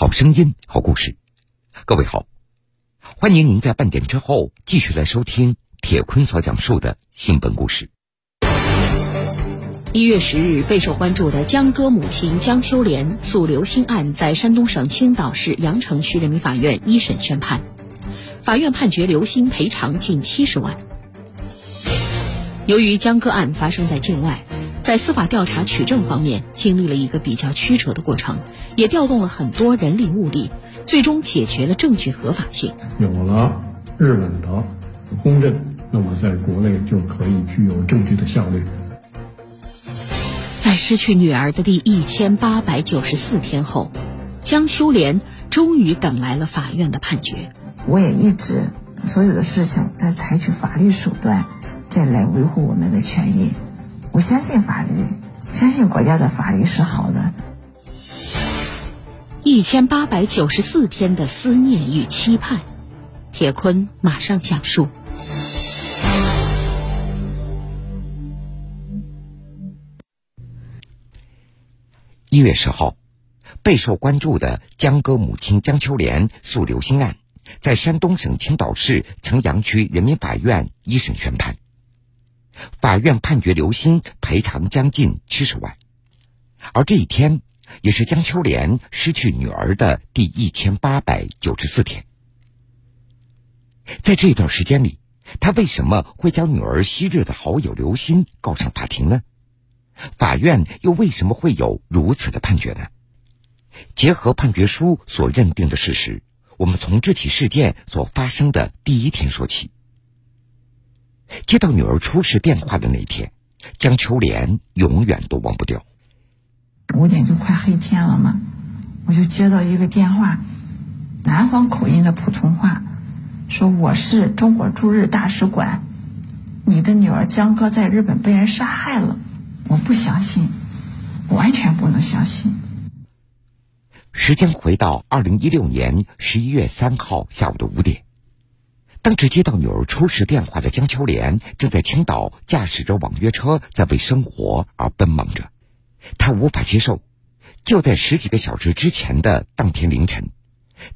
好声音，好故事。各位好，欢迎您在半点之后继续来收听铁坤所讲述的新闻故事。一月十日，备受关注的江歌母亲江秋莲诉刘鑫案在山东省青岛市阳城区人民法院一审宣判，法院判决刘鑫赔偿近七十万。由于江歌案发生在境外。在司法调查取证方面，经历了一个比较曲折的过程，也调动了很多人力物力，最终解决了证据合法性。有了日本的公证，那么在国内就可以具有证据的效力。在失去女儿的第一千八百九十四天后，江秋莲终于等来了法院的判决。我也一直所有的事情在采取法律手段，再来维护我们的权益。我相信法律，相信国家的法律是好的。一千八百九十四天的思念与期盼，铁坤马上讲述。一月十号，备受关注的江歌母亲江秋莲诉刘鑫案，在山东省青岛市城阳区人民法院一审宣判。法院判决刘鑫赔偿将近七十万，而这一天也是江秋莲失去女儿的第一千八百九十四天。在这段时间里，他为什么会将女儿昔日的好友刘鑫告上法庭呢？法院又为什么会有如此的判决呢？结合判决书所认定的事实，我们从这起事件所发生的第一天说起。接到女儿出事电话的那天，江秋莲永远都忘不掉。五点就快黑天了嘛，我就接到一个电话，南方口音的普通话，说我是中国驻日大使馆，你的女儿江歌在日本被人杀害了。我不相信，完全不能相信。时间回到二零一六年十一月三号下午的五点。当时接到女儿出事电话的江秋莲，正在青岛驾驶着网约车，在为生活而奔忙着。她无法接受，就在十几个小时之前的当天凌晨，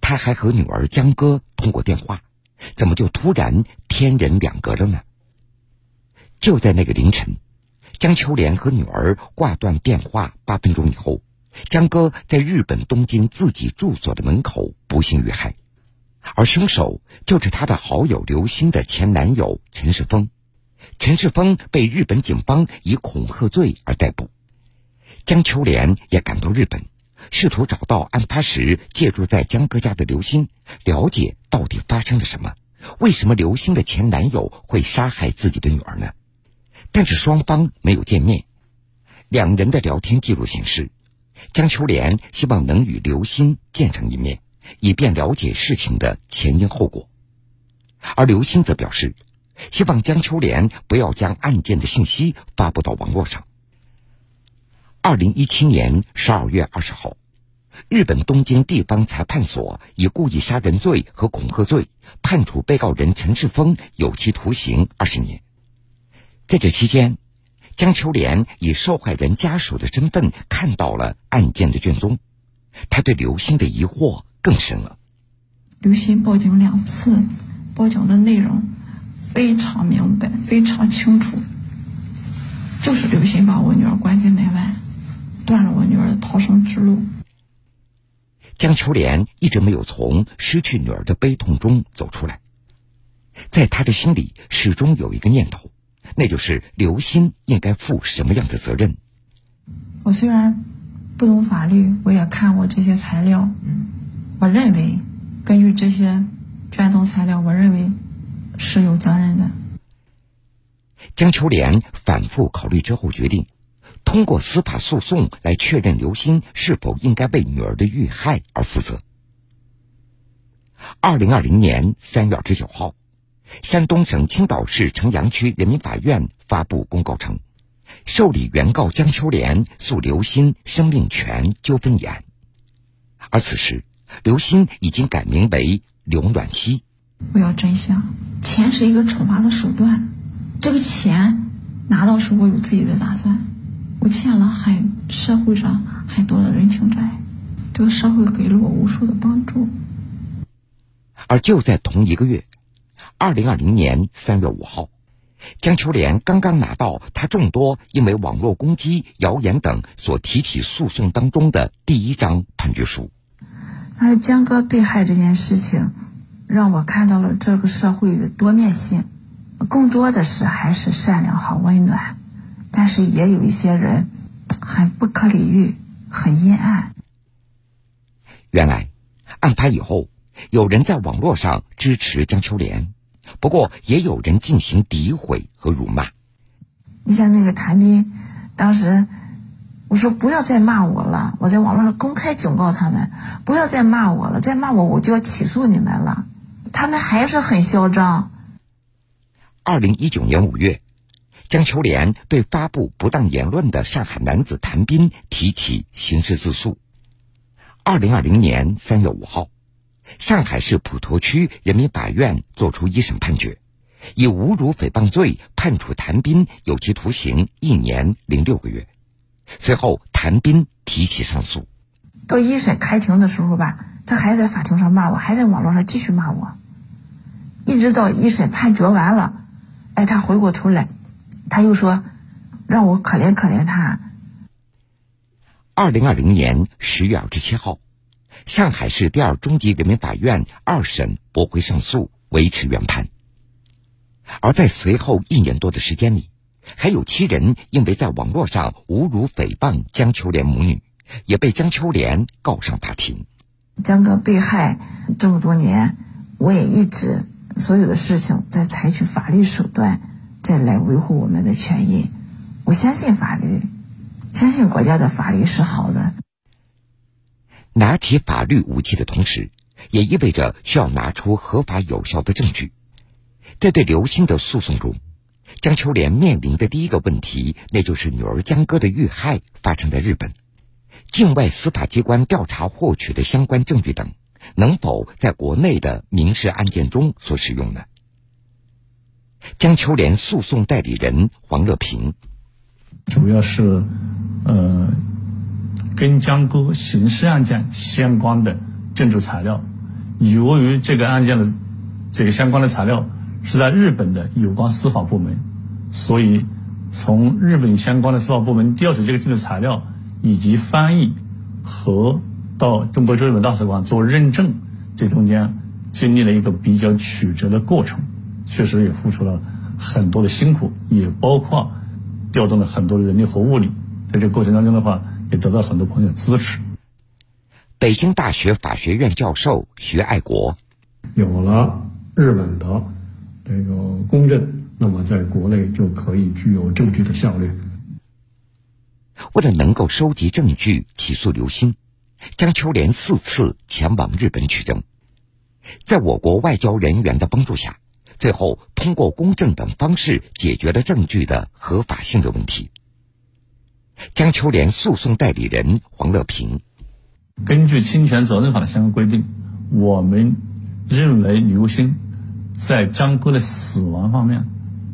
她还和女儿江歌通过电话，怎么就突然天人两隔了呢？就在那个凌晨，江秋莲和女儿挂断电话八分钟以后，江歌在日本东京自己住所的门口不幸遇害。而凶手就是他的好友刘鑫的前男友陈世峰，陈世峰被日本警方以恐吓罪而逮捕。江秋莲也赶到日本，试图找到案发时借住在江哥家的刘鑫，了解到底发生了什么，为什么刘鑫的前男友会杀害自己的女儿呢？但是双方没有见面。两人的聊天记录显示，江秋莲希望能与刘鑫见上一面。以便了解事情的前因后果，而刘鑫则表示，希望江秋莲不要将案件的信息发布到网络上。二零一七年十二月二十号，日本东京地方裁判所以故意杀人罪和恐吓罪判处被告人陈世峰有期徒刑二十年。在这期间，江秋莲以受害人家属的身份看到了案件的卷宗，他对刘鑫的疑惑。更深了。刘鑫报警两次，报警的内容非常明白，非常清楚，就是刘鑫把我女儿关进门外，断了我女儿的逃生之路。江秋莲一直没有从失去女儿的悲痛中走出来，在她的心里始终有一个念头，那就是刘鑫应该负什么样的责任。我虽然不懂法律，我也看过这些材料。我认为，根据这些卷宗材料，我认为是有责任的。江秋莲反复考虑之后，决定通过司法诉讼来确认刘鑫是否应该为女儿的遇害而负责。二零二零年三月二十九号，山东省青岛市城阳区人民法院发布公告称，受理原告江秋莲诉刘鑫生命权纠纷一案，而此时。刘星已经改名为刘暖希。我要真相，钱是一个惩罚的手段。这个钱拿到时，我有自己的打算。我欠了很社会上很多的人情债，这个社会给了我无数的帮助。而就在同一个月，二零二零年三月五号，江秋莲刚刚拿到她众多因为网络攻击、谣言等所提起诉讼当中的第一张判决书。而江哥被害这件事情，让我看到了这个社会的多面性，更多的是还是善良和温暖，但是也有一些人很不可理喻，很阴暗。原来，案发以后，有人在网络上支持江秋莲，不过也有人进行诋毁和辱骂。你像那个谭斌，当时。我说不要再骂我了，我在网络上公开警告他们，不要再骂我了，再骂我我就要起诉你们了。他们还是很嚣张。二零一九年五月，江秋莲对发布不当言论的上海男子谭斌提起刑事自诉。二零二零年三月五号，上海市普陀区人民法院作出一审判决，以侮辱诽谤罪判处谭斌有期徒刑一年零六个月。随后，谭斌提起上诉。到一审开庭的时候吧，他还在法庭上骂我，还在网络上继续骂我。一直到一审判决完了，哎，他回过头来，他又说让我可怜可怜他。二零二零年十月二十七号，上海市第二中级人民法院二审驳回上诉，维持原判。而在随后一年多的时间里。还有七人因为在网络上侮辱诽谤江秋莲母女，也被江秋莲告上法庭。江哥被害这么多年，我也一直所有的事情在采取法律手段，再来维护我们的权益。我相信法律，相信国家的法律是好的。拿起法律武器的同时，也意味着需要拿出合法有效的证据。在对刘鑫的诉讼中。江秋莲面临的第一个问题，那就是女儿江歌的遇害发生在日本，境外司法机关调查获取的相关证据等，能否在国内的民事案件中所使用呢？江秋莲诉讼代理人黄乐平，主要是，呃，跟江歌刑事案件相关的证据材料，由于这个案件的这个相关的材料。是在日本的有关司法部门，所以从日本相关的司法部门调取这个证据材料，以及翻译和到中国驻日本大使馆做认证，这中间经历了一个比较曲折的过程，确实也付出了很多的辛苦，也包括调动了很多的人力和物力，在这个过程当中的话，也得到很多朋友支持。北京大学法学院教授徐爱国，有了日本的。这个公证，那么在国内就可以具有证据的效力。为了能够收集证据起诉刘鑫，江秋莲四次前往日本取证，在我国外交人员的帮助下，最后通过公证等方式解决了证据的合法性的问题。江秋莲诉讼代理人黄乐平，根据侵权责任法的相关规定，我们认为刘鑫。在江歌的死亡方面，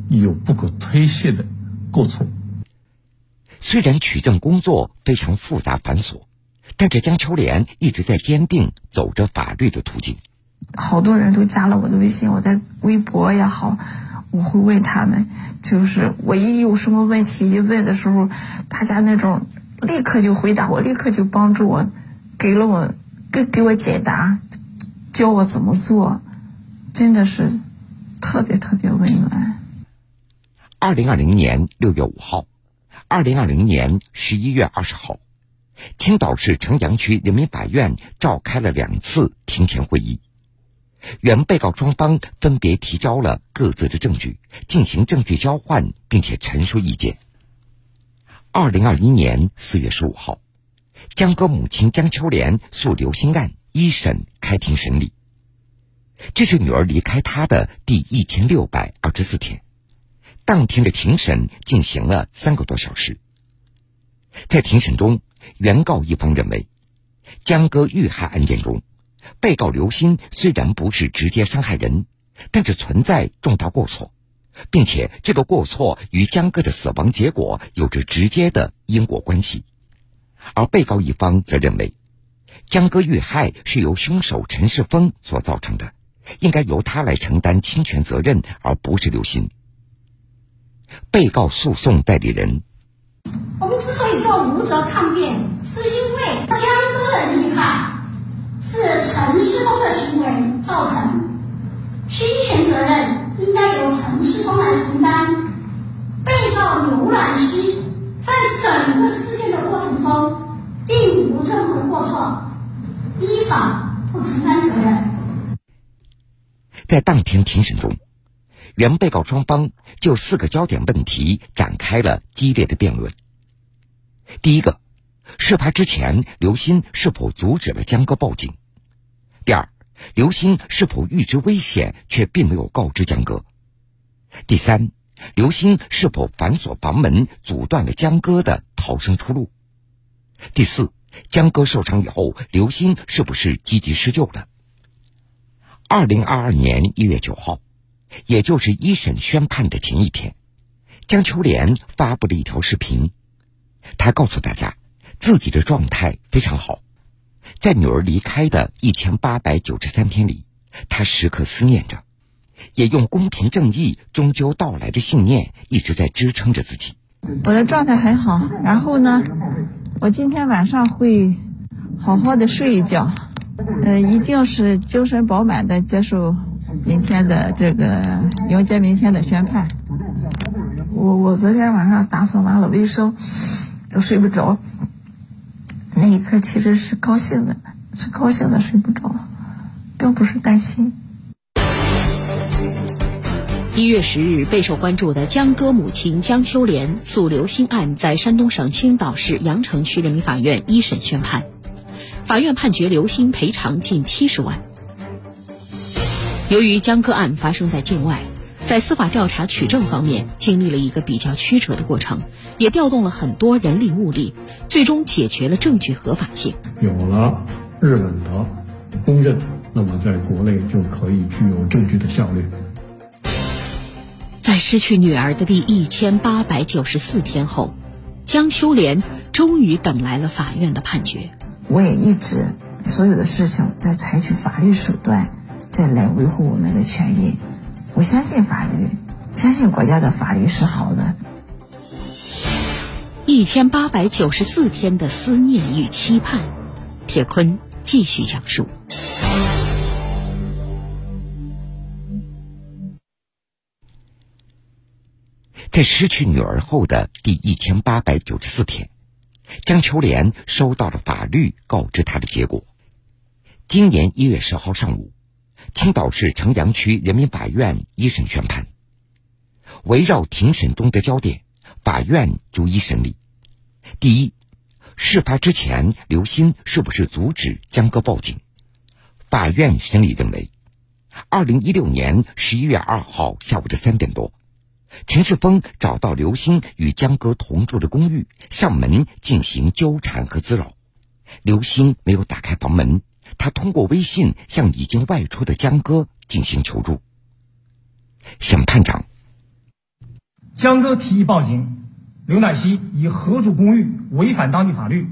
有不可推卸的过错。虽然取证工作非常复杂繁琐，但是江秋莲一直在坚定走着法律的途径。好多人都加了我的微信，我在微博也好，我会问他们，就是我一有什么问题一问的时候，大家那种立刻就回答我，立刻就帮助我，给了我给给我解答，教我怎么做。真的是特别特别温暖。二零二零年六月五号，二零二零年十一月二十号，青岛市城阳区人民法院召开了两次庭前会议，原被告双方分别提交了各自的证据，进行证据交换，并且陈述意见。二零二一年四月十五号，江歌母亲江秋莲诉刘鑫案一审开庭审理。这是女儿离开他的第一千六百二十四天，当天的庭审进行了三个多小时。在庭审中，原告一方认为，江歌遇害案件中，被告刘鑫虽然不是直接伤害人，但是存在重大过错，并且这个过错与江歌的死亡结果有着直接的因果关系。而被告一方则认为，江歌遇害是由凶手陈世峰所造成的，应该由他来承担侵权责任，而不是刘鑫。被告诉讼代理人：我们之所以做无责抗辩，是因为江歌的厉害是陈世峰的行为造成，侵权责任应该由陈世峰来承担。被告刘兰希在整个事件的过程中，并无任何过错，依法不承担责任。在当天庭审中。原被告双方就四个焦点问题展开了激烈的辩论。第一个，事发之前刘鑫是否阻止了江哥报警？第二，刘鑫是否预知危险却并没有告知江哥？第三，刘鑫是否反锁房门阻断了江哥的逃生出路？第四，江哥受伤以后，刘鑫是不是积极施救了？二零二二年一月九号。也就是一审宣判的前一天，江秋莲发布了一条视频，她告诉大家，自己的状态非常好，在女儿离开的一千八百九十三天里，她时刻思念着，也用公平正义终究到来的信念一直在支撑着自己。我的状态很好，然后呢，我今天晚上会好好的睡一觉，呃，一定是精神饱满的接受。明天的这个迎接明天的宣判。我我昨天晚上打扫完了卫生，都睡不着。那一刻其实是高兴的，是高兴的睡不着，并不是担心。一月十日，备受关注的江歌母亲江秋莲诉刘鑫案在山东省青岛市阳城区人民法院一审宣判，法院判决刘鑫赔偿近七十万。由于江歌案发生在境外，在司法调查取证方面经历了一个比较曲折的过程，也调动了很多人力物力，最终解决了证据合法性。有了日本的公认，那么在国内就可以具有证据的效力。在失去女儿的第一千八百九十四天后，江秋莲终于等来了法院的判决。我也一直所有的事情在采取法律手段。再来维护我们的权益，我相信法律，相信国家的法律是好的。一千八百九十四天的思念与期盼，铁坤继续讲述。在失去女儿后的第一千八百九十四天，江秋莲收到了法律告知她的结果。今年一月十号上午。青岛市城阳区人民法院一审宣判，围绕庭审中的焦点，法院逐一审理。第一，事发之前刘鑫是不是阻止江歌报警？法院审理认为，二零一六年十一月二号下午的三点多，陈世峰找到刘鑫与江哥同住的公寓，上门进行纠缠和滋扰，刘鑫没有打开房门。他通过微信向已经外出的江哥进行求助。审判长，江哥提议报警，刘乃希以合住公寓违反当地法律，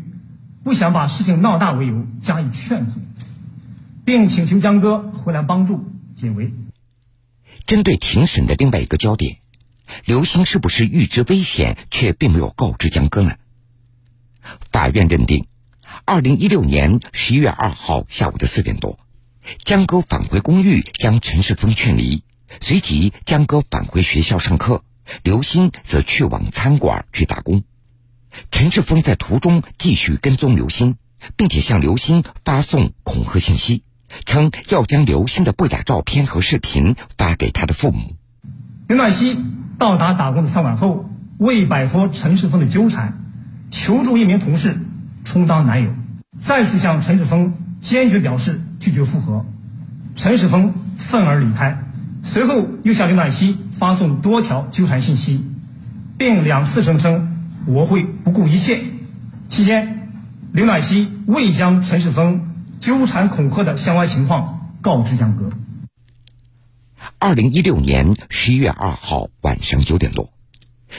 不想把事情闹大为由加以劝阻，并请求江哥回来帮助解围。针对庭审的另外一个焦点，刘星是不是预知危险却并没有告知江歌呢？法院认定。二零一六年十一月二号下午的四点多，江歌返回公寓，将陈世峰劝离。随即，江歌返回学校上课，刘鑫则去往餐馆去打工。陈世峰在途中继续跟踪刘鑫，并且向刘鑫发送恐吓信息，称要将刘鑫的不雅照片和视频发给他的父母。刘暖心到达打工的餐馆后，为摆脱陈世峰的纠缠，求助一名同事。充当男友，再次向陈世峰坚决表示拒绝复合，陈世峰愤而离开，随后又向刘暖希发送多条纠缠信息，并两次声称我会不顾一切。期间，刘暖希未将陈世峰纠缠恐吓的相关情况告知江歌。二零一六年十一月二号晚上九点多，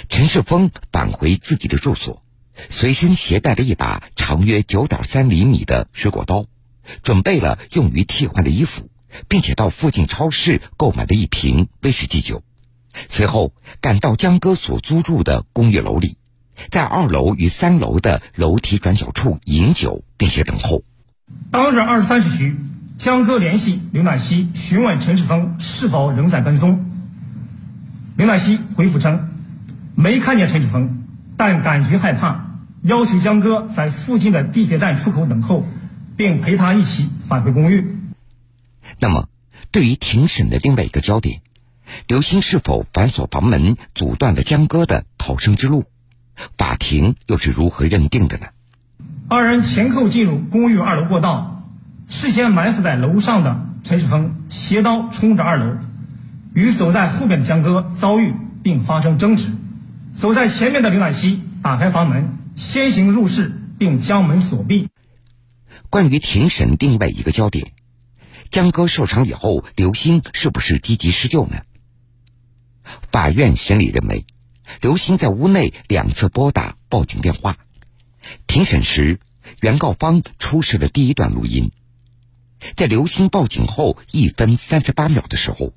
陈世峰返回自己的住所。随身携带了一把长约九点三厘米的水果刀，准备了用于替换的衣服，并且到附近超市购买了一瓶威士忌酒。随后赶到江哥所租住的公寓楼里，在二楼与三楼的楼梯转角处饮酒，并且等候。当日二十三时许，江哥联系刘乃西询问陈世峰是否仍在跟踪。刘乃西回复称，没看见陈世峰，但感觉害怕，要求江哥在附近的地铁站出口等候，并陪他一起返回公寓。那么，对于庭审的另外一个焦点。刘鑫是否反锁房门，阻断了江歌的逃生之路？法庭又是如何认定的呢？二人前后进入公寓二楼过道，事先埋伏在楼上的陈世峰携刀冲着二楼，与走在后面的江哥遭遇并发生争执。走在前面的刘乃西打开房门，先行入室并将门锁闭。关于庭审另外一个焦点，江哥受伤以后，刘星是不是积极施救呢？法院审理认为，刘星在屋内两次拨打报警电话。庭审时，原告方出示了第一段录音。在刘鑫报警后一分三十八秒的时候，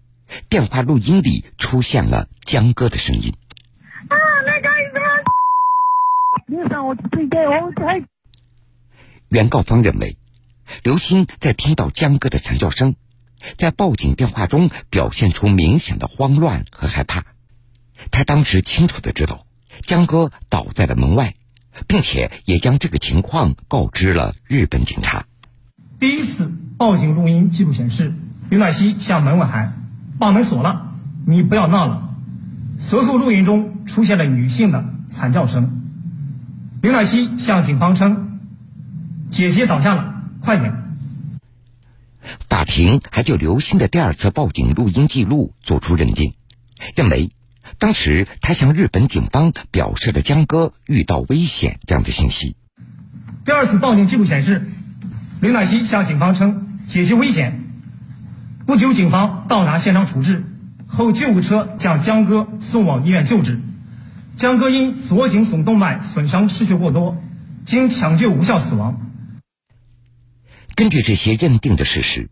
电话录音里出现了江哥的声音。啊，那个你让我推给我才。原告方认为，刘鑫在听到江哥的惨叫声。在报警电话中表现出明显的慌乱和害怕，他当时清楚的知道江哥倒在了门外，并且也将这个情况告知了日本警察。第一次报警录音记录显示，刘乃西向门外喊：“把门锁了，你不要闹了。”随后录音中出现了女性的惨叫声。刘乃西向警方称：“姐姐倒下了，快点。”法庭还就刘鑫的第二次报警录音记录作出认定，认为当时他向日本警方表示了江哥遇到危险这样的信息。第二次报警记录显示，刘乃西向警方称姐姐危险。不久，警方到达现场处置后，救护车将江哥送往医院救治。江哥因左颈总动脉损伤失血过多，经抢救无效死亡。根据这些认定的事实，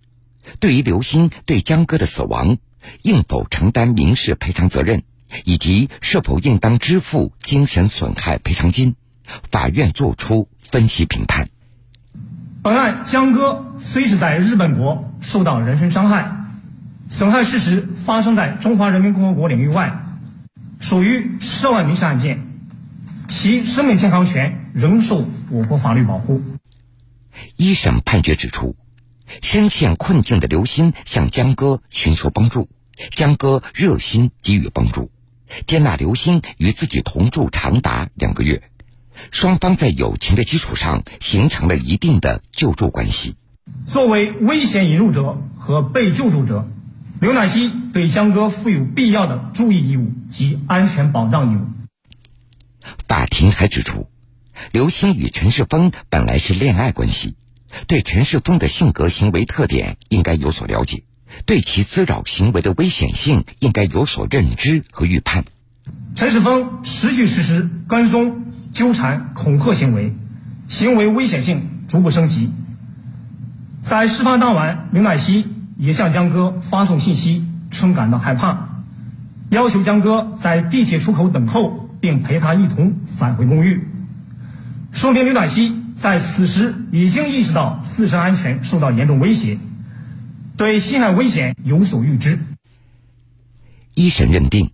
对于刘鑫对江哥的死亡应否承担民事赔偿责任，以及是否应当支付精神损害赔偿金，法院作出分析评判。本案江歌虽是在日本国受到人身伤害，损害事实发生在中华人民共和国领域外，属于涉外民事案件，其生命健康权仍受我国法律保护。一审判决指出，深陷困境的刘鑫向江歌寻求帮助，江歌热心给予帮助，接纳刘鑫与自己同住长达两个月，双方在友情的基础上形成了一定的救助关系。作为危险引入者和被救助者，刘乃西对江歌负有必要的注意义务及安全保障义务。法庭还指出。刘星与陈世峰本来是恋爱关系，对陈世峰的性格行为特点应该有所了解，对其滋扰行为的危险性应该有所认知和预判。陈世峰持续实施跟踪、纠缠、恐吓行为，行为危险性逐步升级。在事发当晚，刘乃西也向江歌发送信息，称感到害怕，要求江歌在地铁出口等候，并陪他一同返回公寓。说明刘乃西在此时已经意识到自身安全受到严重威胁，对侵害危险有所预知。一审认定，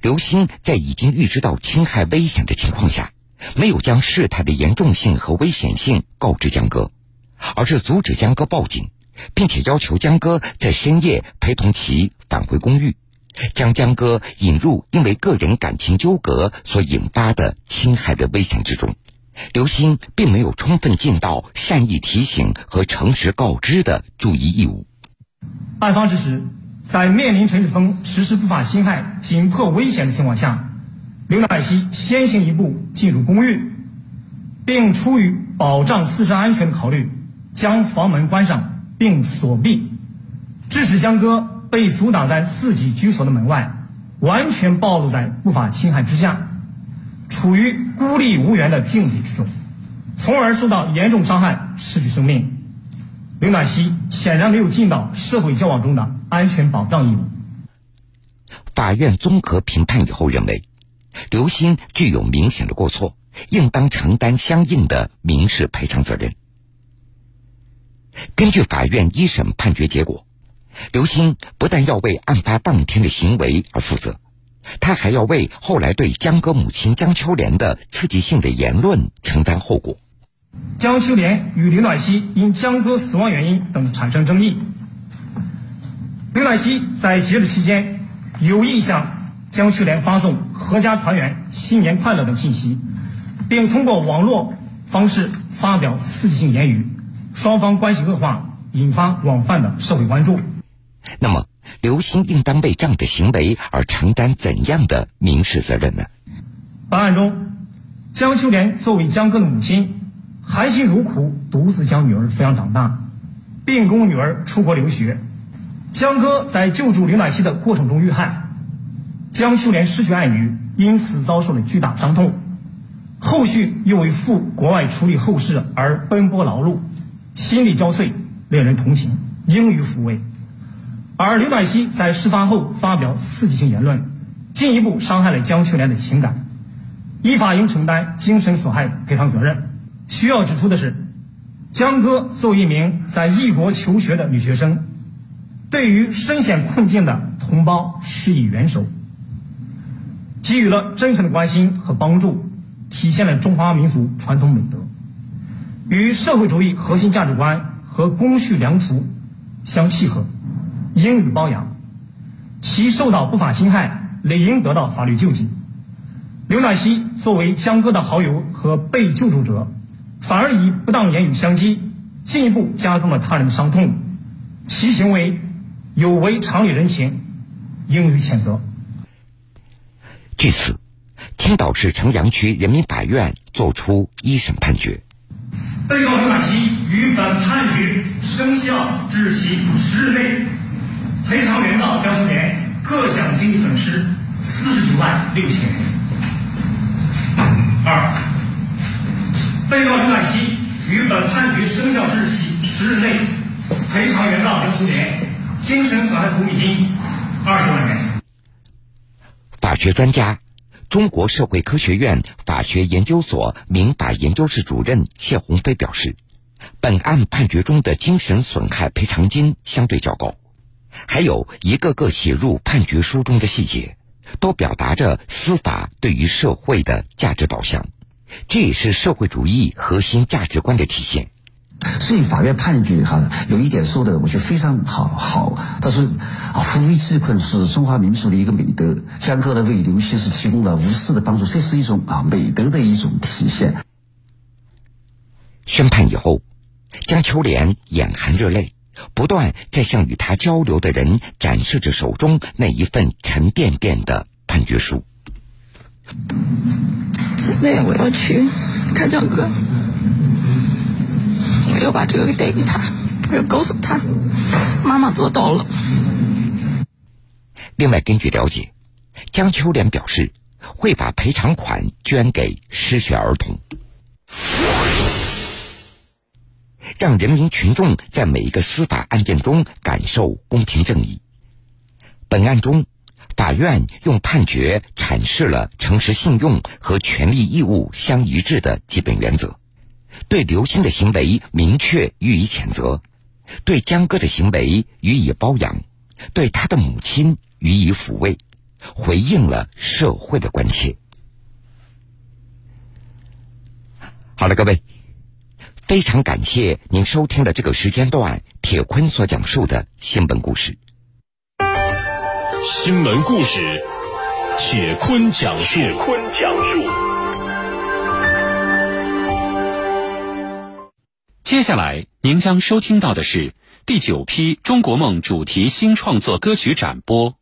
刘鑫在已经预知到侵害危险的情况下，没有将事态的严重性和危险性告知江哥，而是阻止江哥报警，并且要求江哥在深夜陪同其返回公寓，将江哥引入因为个人感情纠葛所引发的侵害的危险之中。刘鑫并没有充分尽到善意提醒和诚实告知的注意义务。案发之时，在面临陈世峰实施不法侵害、紧迫危险的情况下，刘乃西先行一步进入公寓，并出于保障自身安全的考虑，将房门关上并锁闭，致使江歌被阻挡在自己居所的门外，完全暴露在不法侵害之下。处于孤立无援的境地之中，从而受到严重伤害，失去生命。刘暖希显然没有尽到社会交往中的安全保障义务。法院综合评判以后认为，刘鑫具有明显的过错，应当承担相应的民事赔偿责任。根据法院一审判决结果，刘鑫不但要为案发当天的行为而负责，他还要为后来对江歌母亲江秋莲的刺激性的言论承担后果。江秋莲与刘暖希因江歌死亡原因等产生争议，刘暖希在节日期间有意向江秋莲发送“阖家团圆”“新年快乐”等信息，并通过网络方式发表刺激性言语。双方关系恶化，引发广泛的社会关注。那么，刘鑫应当为这样的行为而承担怎样的民事责任呢？本案中，江秋莲作为江歌的母亲，含辛茹苦独自将女儿抚养长大，并供女儿出国留学。江歌在救助刘暖希的过程中遇害，江秋莲失去爱女，因此遭受了巨大伤痛，后续又为赴国外处理后事而奔波劳碌。心力交瘁，令人同情，应予抚慰。而刘暖希在事发后发表刺激性言论，进一步伤害了江秋莲的情感，依法应承担精神损害赔偿责任。需要指出的是，江歌作为一名在异国求学的女学生，对于身陷困境的同胞施以援手，给予了真诚的关心和帮助，体现了中华民族传统美德。与社会主义核心价值观和公序良俗相契合，应予褒扬。其受到不法侵害，理应得到法律救济。刘暖希作为江歌的好友和被救助者，反而以不当言语相激，进一步加重了他人的伤痛，其行为有违常理人情，应予谴责。据此，青岛市城阳区人民法院作出一审判决。被告刘暖希于本判决生效至期十日内赔偿原告江秋莲各项经济损失四十九万六千元。二，被告刘暖希于本判决生效之日起十日内赔偿原告江秋莲精神损害抚慰金二十万元。法学专家。中国社会科学院法学研究所民法研究室主任谢鸿飞表示，本案判决中的精神损害赔偿金相对较高，还有一个个写入判决书中的细节，都表达着司法对于社会的价值导向，这也是社会主义核心价值观的体现。所以法院判决哈有一点说的，我觉得非常好。好，他说啊，扶危济困是中华民族的一个美德。江歌呢为刘先生提供了无私的帮助，这是一种啊美德的一种体现。宣判以后，江秋莲眼含热泪，不断在向与他交流的人展示着手中那一份沉甸甸的判决书。现在我要去看江歌。我要把这个给带给他，我要告诉他，妈妈做到了。另外，根据了解，江秋莲表示会把赔偿款捐给失学儿童，让人民群众在每一个司法案件中感受公平正义。本案中，法院用判决阐释了诚实信用和权利义务相一致的基本原则。对刘鑫的行为明确予以谴责，对江歌的行为予以褒扬，对他的母亲予以抚慰，回应了社会的关切。好了，各位，非常感谢您收听的这个时间段铁坤所讲述的新闻故事。新闻故事，铁坤讲述。铁坤讲述。接下来，您将收听到的是第九批中国梦主题新创作歌曲展播。